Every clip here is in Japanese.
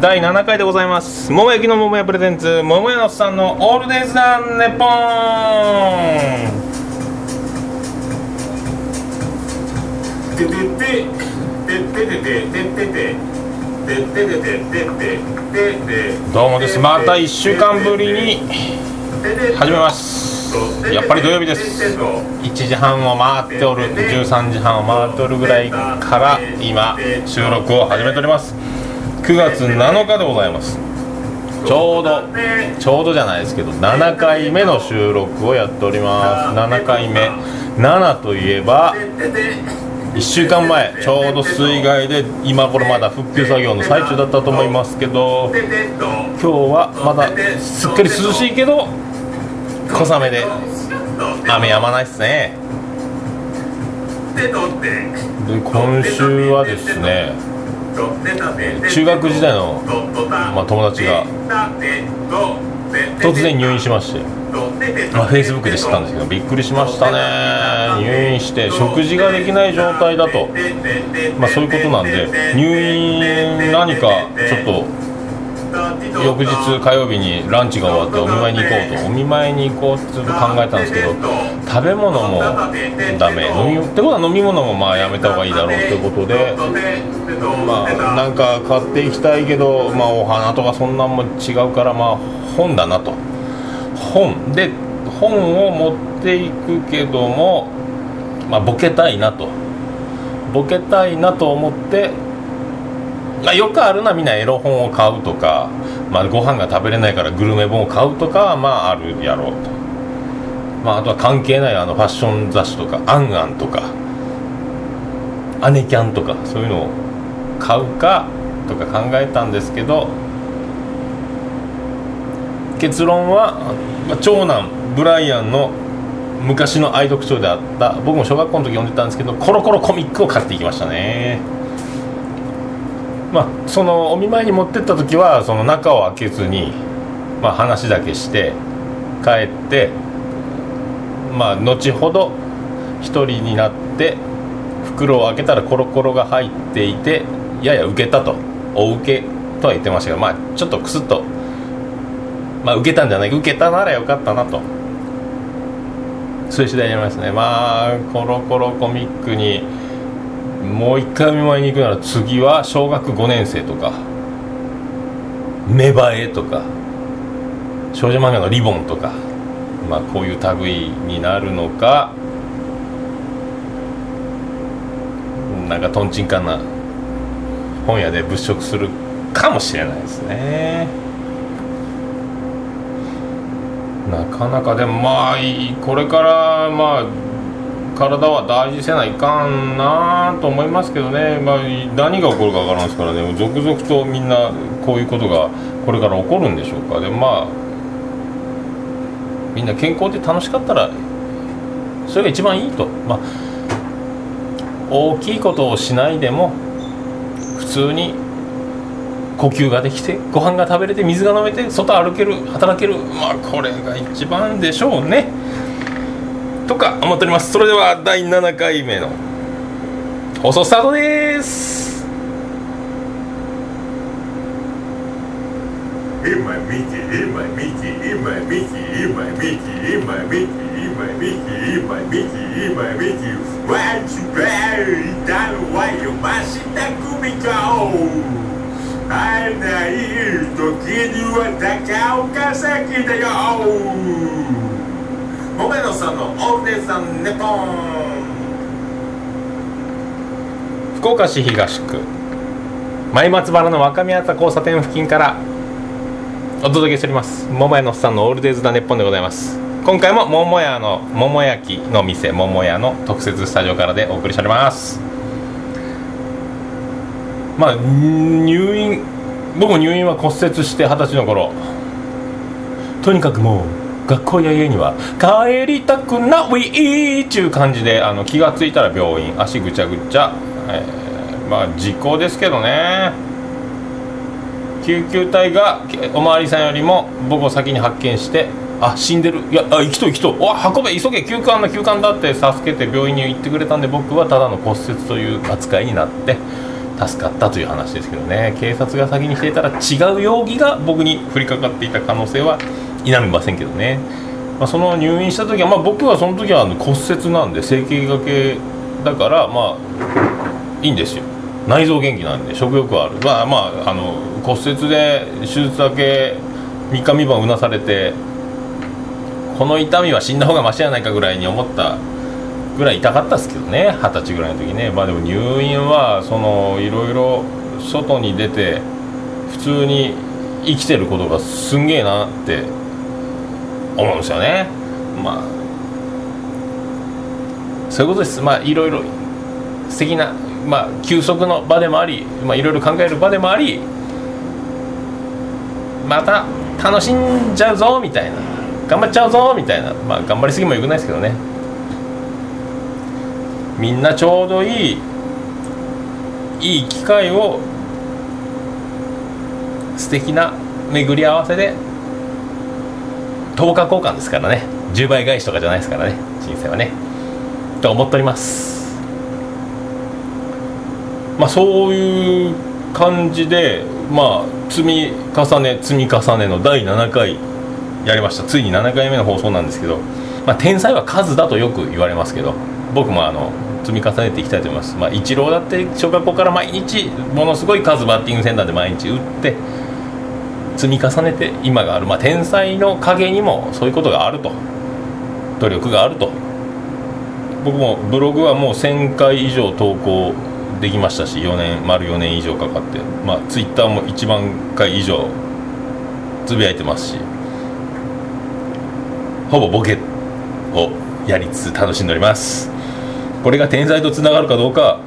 第7回でございます。桃焼きの桃屋プレゼンツ桃屋のさんのオールデイズダンネポン。ててどうもです。また1週間ぶりに始めますやっぱり土曜日です。1時半を回っておる。13時半を回っておるぐらいから今収録を始めております。9月7日でございます。ちょうどちょうどじゃないですけど7回目の収録をやっております。7回目。7といえば1週間前ちょうど水害で今頃まだ復旧作業の最中だったと思いますけど今日はまだすっかり涼しいけど小雨で雨やまないっすね。で今週はですね中学時代の、まあ、友達が突然入院しまして、まあ、フェイスブックで知ったんですけどびっくりしましたね。入院して食事ができない状態だと、まあ、そういうことなんで入院何かちょっと翌日火曜日にランチが終わってお見舞いに行こうとお見舞いに行こうってずっと考えたんですけど食べ物もダメ飲みってことは飲み物もまあやめた方がいいだろうということでまあなんか買っていきたいけどまあお花とかそんなんも違うからまあ本だなと。本で本を持っていくけどもまあボケたいなと。ボケたいなと思ってまあ、よくあるのはみんなエロ本を買うとか、まあ、ご飯が食べれないからグルメ本を買うとかはまああるやろうと、まあ、あとは関係ないあのファッション雑誌とか「アンアン」とか「アネキャン」とかそういうのを買うかとか考えたんですけど結論は、まあ、長男ブライアンの昔の愛読書であった僕も小学校の時読んでたんですけどコロコロコミックを買っていきましたね。まあ、そのお見舞いに持ってった時はその中を開けずに、まあ、話だけして帰ってまあ後ほど1人になって袋を開けたらコロコロが入っていてやや受けたとお受けとは言ってましたがまあちょっとクスッとまあ受けたんじゃない受けたならよかったなと。そういう次第になりますね。まあコロコロコミックにもう一回お見舞いに行くなら次は小学5年生とか芽生えとか少女漫画のリボンとかまあこういう類になるのかなんかとんちんかんな本屋で物色するかもしれないですね。なかなかでもまあこれからまあ体は大事せないかんなと思いますけどね、まあ、何が起こるか分からんですからね。続々とみんなこういうことがこれから起こるんでしょうか。でまあみんな健康で楽しかったらそれが一番いいと、まあ、大きいことをしないでも普通に呼吸ができてご飯が食べれて水が飲めて外歩ける働ける。まあこれが一番でしょうね。とか思っております。それでは第7回目の放送スタートです。会えない時には高岡崎だよ桃野さんのオールデイさんネポン。福岡市東区前松原の若宮田交差点付近からお届けしております。桃屋のさんのオールデイズ・ザ・ネッポンでございます。今回も桃屋の桃焼きの店桃屋の特設スタジオからでお送りしております。まあ入院僕も入院は骨折して二十歳の頃。とにかくもう学校や家には帰りたくないっちゅう感じであの気が付いたら病院足ぐちゃぐちゃ、えー、まあ事故ですけどね。救急隊がお巡りさんよりも僕を先に発見してあ死んでる。いやあ生きと生きとお運べ急げ救管の救管だって助けて病院に行ってくれたんで僕はただの骨折という扱いになって助かったという話ですけどね。警察が先にしていたら違う容疑が僕に降りかかっていた可能性は否めませんけどね、まあ、その入院した時は、まあ、僕はその時は骨折なんで整形がけだからまあいいんですよ。内臓元気なんで食欲はある。まあまああの骨折で手術だけ3日3晩うなされてこの痛みは死んだ方がマシやないかぐらいに思ったぐらい痛かったですけどね。二十歳ぐらいの時ね。まあでも入院はそのいろいろ外に出て普通に生きてることがすんげえなって思うんですよね。まあ。そういうことです。まあいろいろ素敵なまあ休息の場でもありまあいろいろ考える場でもありまた楽しんじゃうぞみたいな。頑張っちゃうぞみたいな。まあ頑張りすぎもよくないですけどね。みんなちょうどいいいい機会を素敵な巡り合わせで10日交換ですからね10倍返しとかじゃないですからね人生はねと思っておりますまあそういう感じでまあ積み重ね積み重ねの第7回やりましたついに7回目の放送なんですけど、まあ、天才は数だとよく言われますけど僕もあの積み重ねていきたいと思います、まあ、イチローだって小学校から毎日ものすごい数バッティングセンターで毎日打って積み重ねて今がある、まあ、天才の陰にもそういうことがあると。努力があると。僕もブログはもう1000回以上投稿できましたし4年丸4年以上かかって。まあツイッターも1万回以上つぶやいてますし。ほぼボケをやりつつ楽しんでおります。これが天才とつながるかどうか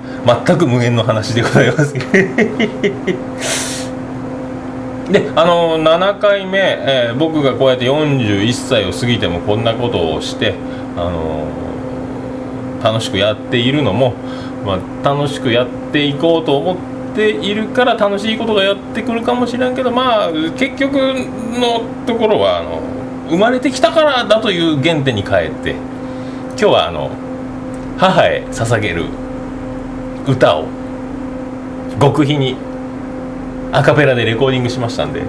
全く無限の話でございます。であの7回目、えー、僕がこうやって41歳を過ぎてもこんなことをしてあの楽しくやっているのも、まあ、楽しくやっていこうと思っているから楽しいことがやってくるかもしれんけどまあ結局のところはあの生まれてきたからだという原点に変えて今日はあの母へ捧げる歌を極秘にアカペラでレコーディングしましたんで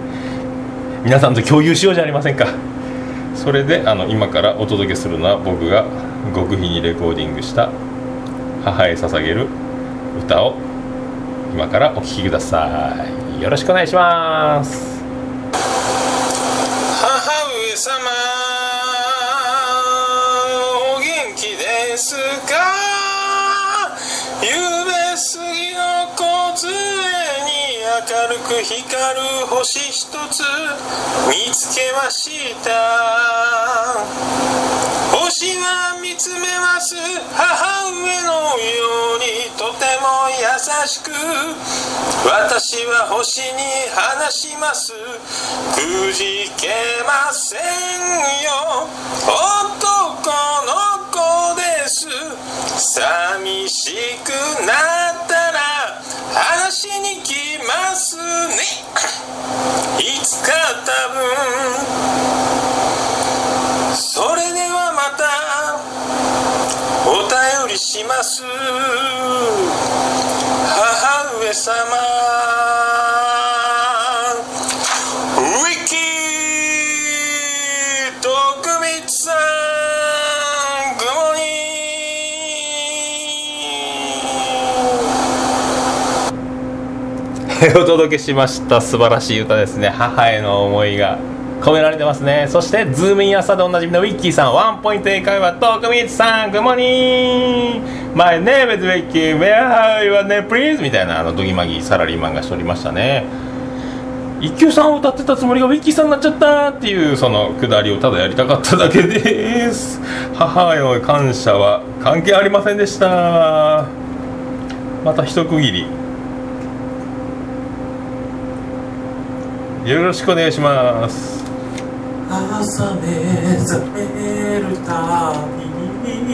皆さんと共有しようじゃありませんか。それであの今からお届けするのは僕が極秘にレコーディングした母へ捧げる歌を今からお聴きください。よろしくお願いします。母上様。るく光る星一つ見つけました。星は見つめます。母上のようにとても優しく。私は星に話します。くじけませんよ。男の子です。寂しくなったら話にますね。いつか多分。それではまたお便りします。母上様。ーお届けしました素晴らしい歌ですね。母への思いが込められてますね。そしてズームイン朝でおなじみのウィッキーさんワンポイント英会話徳光さん Good morning。My name is Wicky Where are you n please? みたいなあのドギマギサラリーマンがしておりましたね。一休さんを歌ってたつもりがウィッキーさんになっちゃったっていうそのくだりをただやりたかっただけです。母への感謝は関係ありませんでした。また一区切り。よろしくお願いします。朝目覚めるたびに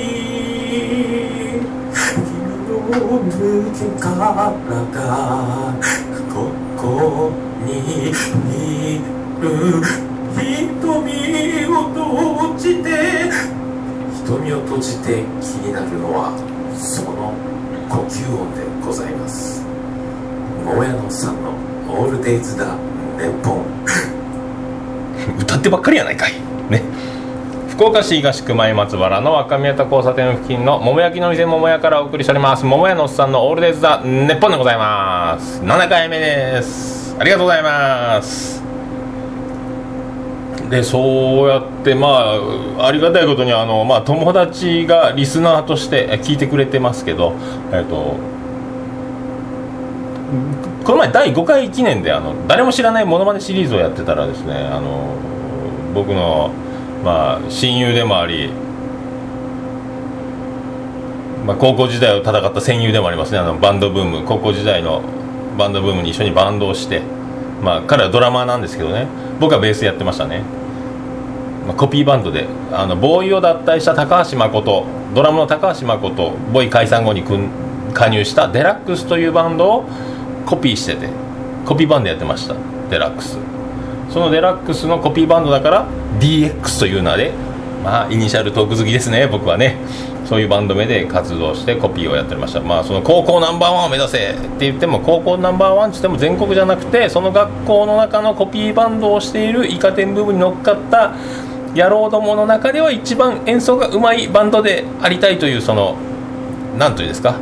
君の抜け殻がここにいる瞳を閉じて瞳を閉じて気になるのはその呼吸音でございます桃屋のさんのオールデイズだ歌ってばっかりやないかい。ね。福岡市東区前松原の若宮田交差点付近の桃焼きの店桃屋からお送りしております。桃屋のおっさんのオールデイズだネッポンでございます。7回目です。ありがとうございます。でそうやってまあありがたいことにあの、まあ、友達がリスナーとしてえ聞いてくれてますけどえっ、とこの前第5回記念であの誰も知らないモノマネシリーズをやってたらですねあの僕の、まあ、親友でもあり、まあ、高校時代を戦った戦友でもありますね。あのバンドブーム高校時代のバンドブームに一緒にバンドをして、まあ、彼はドラマーなんですけどね。僕はベースやってましたね、まあ、コピーバンドであの BOØWYを脱退した高橋誠ドラムの高橋誠 BOØWY解散後に加入したデラックスというバンドをコピーしててコピーバンドやってました。デラックス。そのデラックスのコピーバンドだから DX という名でまあイニシャルトーク好きですね僕はね。そういうバンド名で活動してコピーをやっておりました。まあその高校ナンバーワンを目指せって言っても高校ナンバーワンって言っても全国じゃなくてその学校の中のコピーバンドをしているイカ天ブームに乗っかった野郎どもの中では一番演奏がうまいバンドでありたいというその何というんですか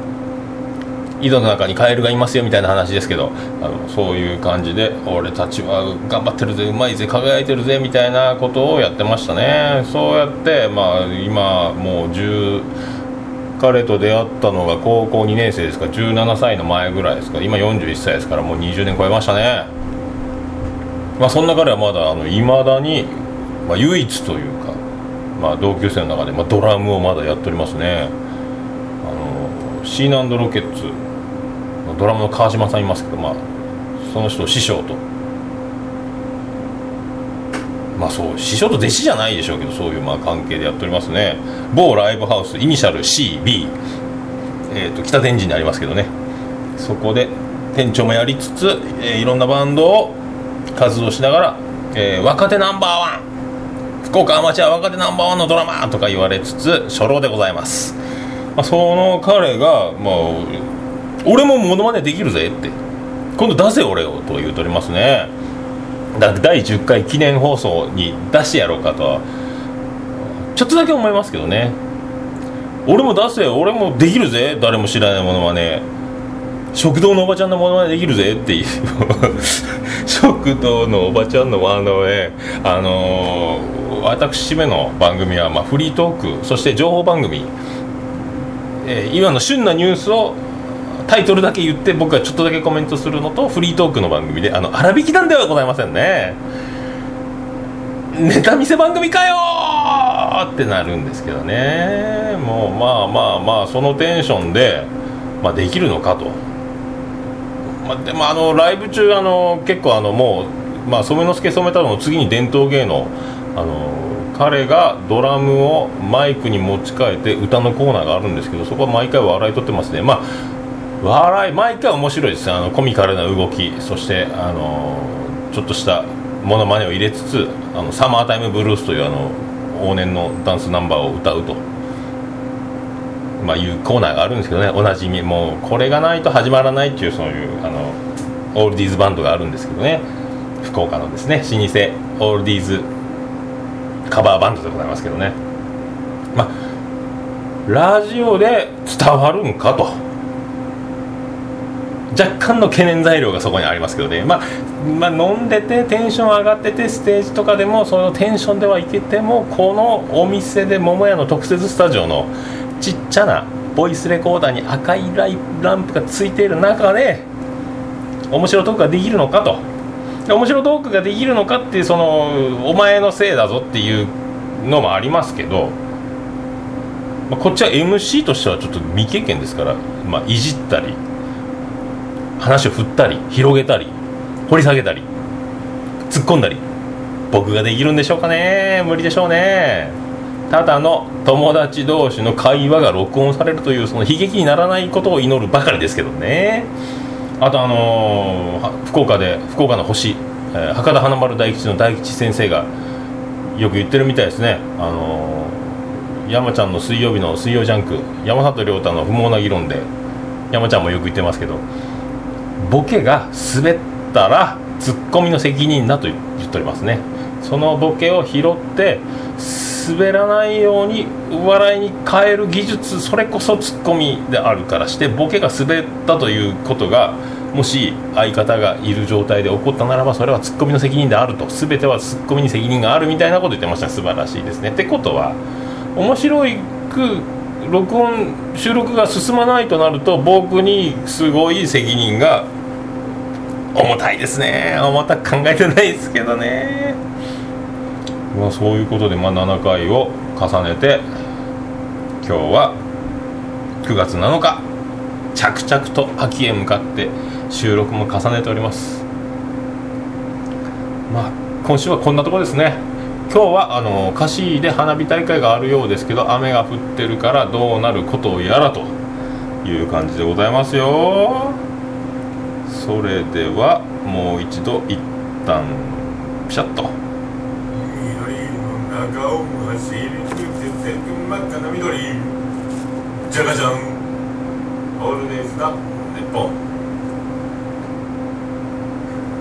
井戸の中にカエルがいますよみたいな話ですけどあのそういう感じで俺たちは頑張ってるぜうまいぜ輝いてるぜみたいなことをやってましたね。そうやってまあ今もう10彼と出会ったのが高校2年生ですか17歳の前ぐらいですか今41歳ですからもう20年超えましたね。まあそんな彼はまだいまだに、まあ、唯一というか、まあ、同級生の中で、まあ、ドラムをまだやっておりますね。あのシーナンドロケッツ。ドラムの川島さんいますけど、まあ、その人を師匠と。まあそう師匠と弟子じゃないでしょうけどそういうまあ関係でやっておりますね。某ライブハウスイニシャル CB、えー、と北天神にありますけどね。そこで店長もやりつつ、えーいろんなバンドを活動しながら、えー若手ナンバーワン。福岡アマチュア若手ナンバーワンのドラマとか言われつつ初老でございます、まあ、その彼がまあ俺もモノマネできるぜって。今度出せ俺をと言うとりますね。だ第10回記念放送に出してやろうかとは。ちょっとだけ思いますけどね。俺も出せ俺もできるぜ。誰も知らないものまね食堂のおばちゃんのものまねできるぜっていう。食堂のおばちゃんのも のまねあのー私めの番組は、まあ、フリートーク。そして情報番組、えー今の旬なニュースをタイトルだけ言って僕がちょっとだけコメントするのとフリートークの番組であの粗引きなんではございませんね。ネタ見せ番組かよってなるんですけどね。もうまあまあまあそのテンションで、まあ、できるのかと、まあ、でもあのライブ中あの結構あのもう、まあ、染之助染太郎の次に伝統芸能あの彼がドラムをマイクに持ち替えて歌のコーナーがあるんですけどそこは毎回笑い取ってますね。まあ笑い毎回面白いですあのコミカルな動きそしてあのちょっとしたモノマネを入れつつあのサマータイムブルースというあの往年のダンスナンバーを歌うと、まあ、いうコーナーがあるんですけどね。おなじみもうこれがないと始まらないっていうそういうあのオールディーズバンドがあるんですけどね。福岡のですね老舗オールディーズカバーバンドでございますけどね。まあラジオで伝わるんかと。若干の懸念材料がそこにありますけどね、まあ、まあ飲んでてテンション上がっててステージとかでもそのテンションではいけてもこのお店で桃屋の特設スタジオのちっちゃなボイスレコーダーに赤いライランプがついている中で面白トークができるのかと。面白トークができるのかっていうそのお前のせいだぞっていうのもありますけど、まあ、こっちは MC としてはちょっと未経験ですから、まあ、いじったり。話を振ったり広げたり掘り下げたり突っ込んだり僕ができるんでしょうかね？無理でしょうね。ただの友達同士の会話が録音されるというその悲劇にならないことを祈るばかりですけどね。あとあのー福岡で福岡の星、えー博多華丸大吉の大吉先生がよく言ってるみたいですね。あのー山ちゃんの水曜日の水曜ジャンク山里亮太の不毛な議論で山ちゃんもよく言ってますけど。ボケが滑ったらツッコミの責任だと言っておりますね。そのボケを拾って滑らないように笑いに変える技術それこそツッコミであるからしてボケが滑ったということがもし相方がいる状態で起こったならばそれはツッコミの責任であると。全てはツッコミに責任があるみたいなこと言ってました。素晴らしいですね。ってことは面白く録音収録が進まないとなると僕にすごい責任が重たいですね。重たく考えてないですけどね。まあそういうことで、まあ、7回を重ねて今日は9月7日着々と秋へ向かって収録も重ねております。まあ今週はこんなとこですね。今日はあの菓子で花火大会があるようですけど雨が降ってるからどうなることをやらという感じでございますよ。それではもう一度一旦ピシャッと。緑の中を走り抜けて真っ赤な緑。じゃがじゃんオールデイズだ日本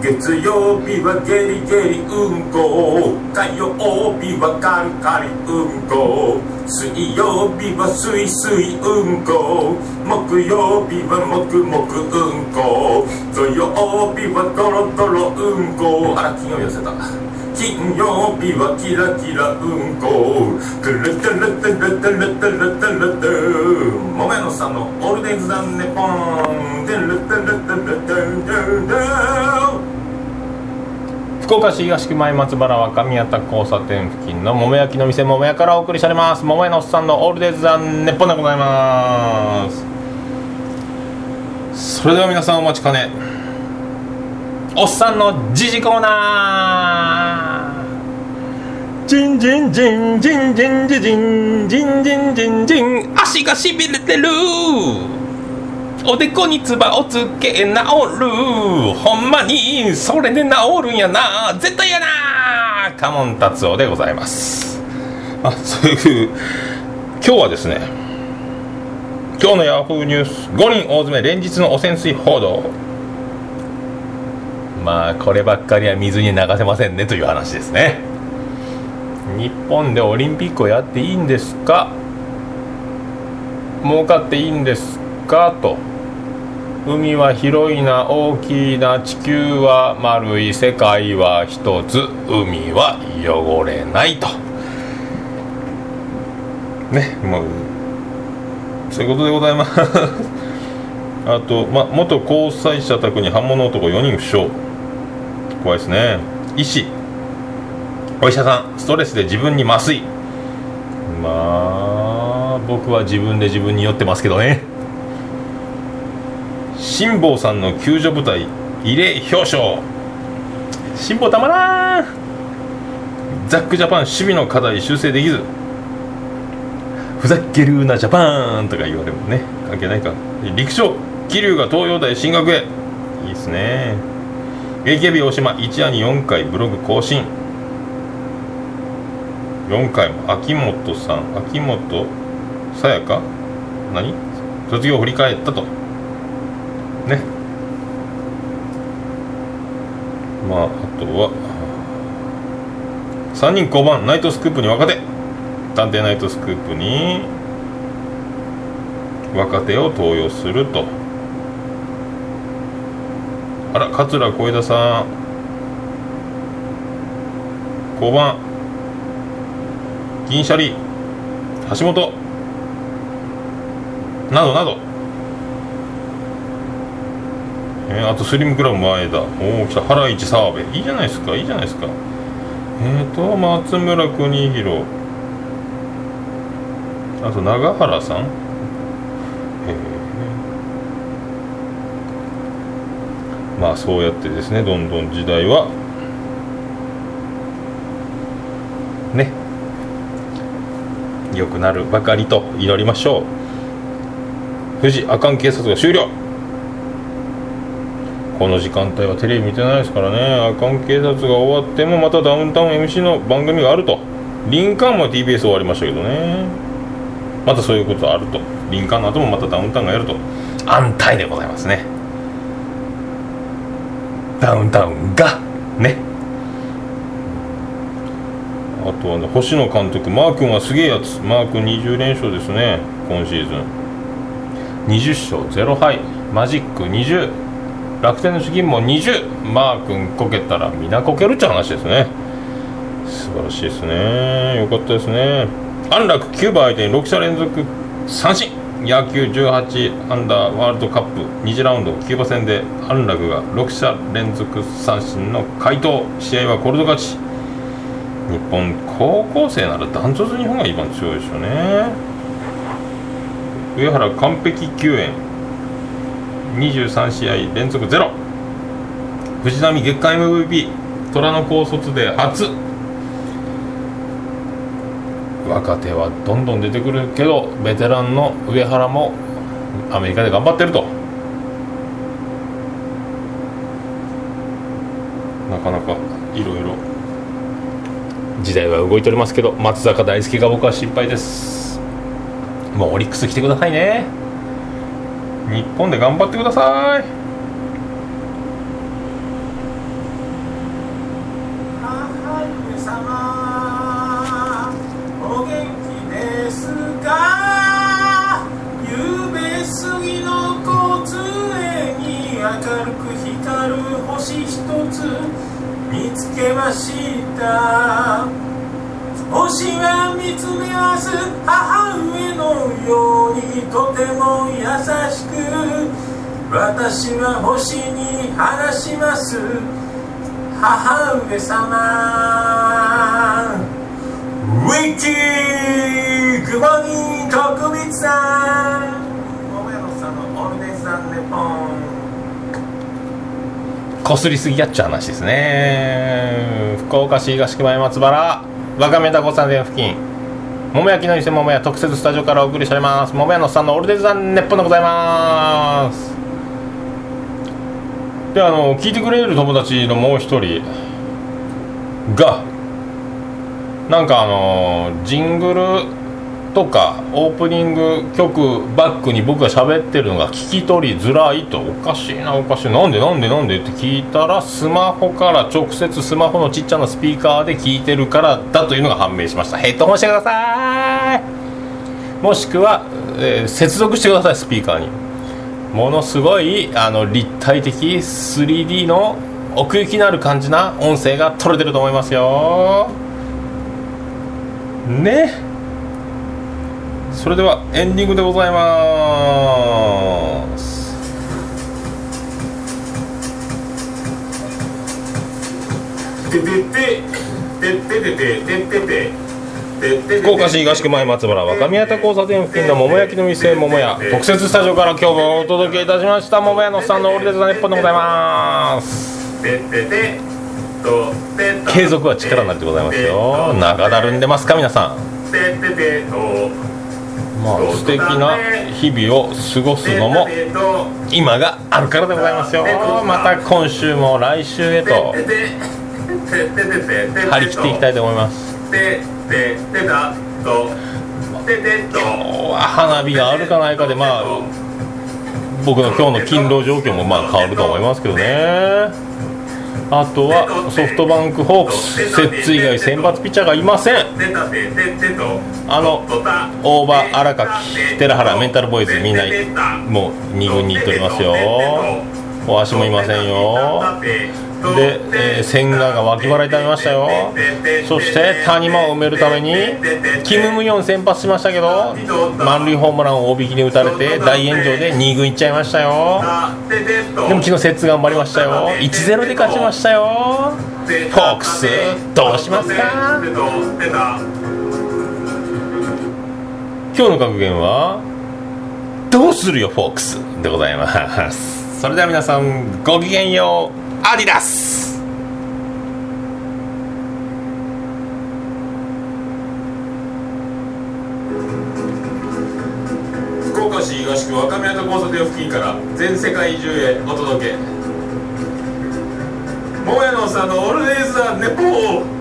月曜日はゲリゲリうんこ。火曜日はカリカリうんこ。水曜日はスイスイうんこ。木曜日はもくもくうんこ。土曜日はドロドロうんこ。あら金曜日寄せた金曜日はキラキラうんこ。トゥルトゥルトゥルトゥルトゥルトゥルトゥもめのさんのオールデイズだねポン。トゥルトゥルトゥルトゥルトゥルトゥ福岡市東区前松原若宮田交差点付近の桃焼きの店桃屋からお送りされます。桃屋のおっさんのオールデイズ・ザ・ネッポンでございます。それでは皆さんお待ちかね。おっさんの時事コーナー。ジンジンジンジンジンジンジンジンジンジンジン。足がしびれてる。おでこにつばをつけ治る。ほんまにそれで治るんやな。絶対やな。カモン達夫でございます。あそういう今日はですね今日のヤフーニュース5人大詰め連日の汚染水報道。まあこればっかりは水に流せませんねという話ですね。日本でオリンピックをやっていいんですか？儲かっていいんですか？と。海は広いな大きいな地球は丸い世界は一つ海は汚れないと。ねもうそういうことでございます。あと、ま、元交際者宅に刃物男4人負傷。怖いですね。医師。お医者さん。ストレスで自分に麻酔。まあ僕は自分で自分に酔ってますけどね。辛坊さんの救助部隊異例表彰。辛坊たまらん。ザックジャパン守備の課題修正できず。ふざけるなジャパンとか言われるもね。関係ないか。陸上桐生が東洋大進学へ。いいですね。AKB 大島一夜に4回ブログ更新。4回も秋元さん秋元さやか？何？卒業を振り返ったと。ね。まああとは。3人交番ナイトスクープに若手。探偵ナイトスクープに。若手を登用すると。あら桂小枝さん。交番。銀シャリ。橋本。などなど。えー、あとスリムクラブ前田おお来た。原市澤部。いいじゃないですか。いいじゃないですか。えーと松村邦弘あと永原さん。え、まあそうやってですねどんどん時代は。ね。良くなるばかりと祈りましょう。富士阿寒警察が終了。この時間帯はテレビ見てないですからね。あかん警察が終わってもまたダウンタウン MC の番組があると。リンカーンも TBS 終わりましたけどね。またそういうことあると。リンカーンの後もまたダウンタウンがやると。安泰でございますね。ダウンタウンがね。あとはね星野監督マー君はすげえやつ。マー君20連勝ですね。今シーズン。20勝0敗。マジック20楽天の資金も20マー君こけたら皆こけるっちゃ話ですね。素晴らしいですね。よかったですね。安楽9番相手に6者連続三振。野球18アンダーワールドカップ。2次ラウンドキューバ戦で安楽が6者連続三振の回答試合はコールド勝ち。日本高校生ならダントツ日本が一番強いでしょうね。上原完璧救援23試合連続ゼロ。藤波月間 MVP 虎の高卒で初。若手はどんどん出てくるけどベテランの上原もアメリカで頑張ってると。なかなかいろいろ時代は動いておりますけど松坂大輔が僕は心配です。もうオリックス来てくださいね。日本で頑張ってください。私は星に話します。母上様。ウィッキーグモニー徳光さん桃屋のさんのオルネさんネポン。こすりすぎやっちゃう話ですね。福岡市東区前松原。わかめたこさん付近。桃焼きの店桃屋特設スタジオからお送りしております。桃屋のさんのオルデザンネッポンでございます。であの聞いてくれる友達のもう一人がなんかあのジングルとかオープニング曲バックに僕が喋ってるのが聞き取りづらいと。おかしいなおかしい。なんでなんでなんでって聞いたらスマホから直接スマホのちっちゃなスピーカーで聞いてるからだというのが判明しました。ヘッドホンしてください。もしくは、えー接続してくださいスピーカーに。ものすごいあの立体的 3D の奥行きのある感じな音声が取れてると思いますよ。ね。それではエンディングでございます。てててててててててて福岡市東区前松原若宮田交差点付近の桃焼きの店桃屋特設スタジオから今日もお届けいたしました。桃屋のさんのオールデザネッポンでございます。継続は力なるでございますよ。長だるんでますか皆さん。まあ素敵な日々を過ごすのも今があるからでございますよ。また今週も来週へと張り切っていきたいと思います。てててだとててと花火があるかないかでまあ僕の今日の勤労状況もまあ変わると思いますけどね。あとはソフトバンクホークス摂津以外先発ピッチャーがいません。あの大場荒垣寺原メンタルボーイズみんなもう2軍に行っておりますよ。大橋もいませんよで、えー千賀が脇腹痛めましたよ。そして谷間を埋めるためにキム・ムヨン先発しましたけど満塁ホームランを大引きに打たれて大炎上で2軍行っちゃいましたよ。でも昨日摂津頑張りましたよ。1-0で勝ちましたよ。フォークスどうしますか？今日の格言はどうするよフォークス？でございます。それでは皆さんごきげんよう。アディダス福岡市東区若宮と交差点付近から全世界中へお届け。桃屋のおっさんのオールデイズ・ザ・ネポー。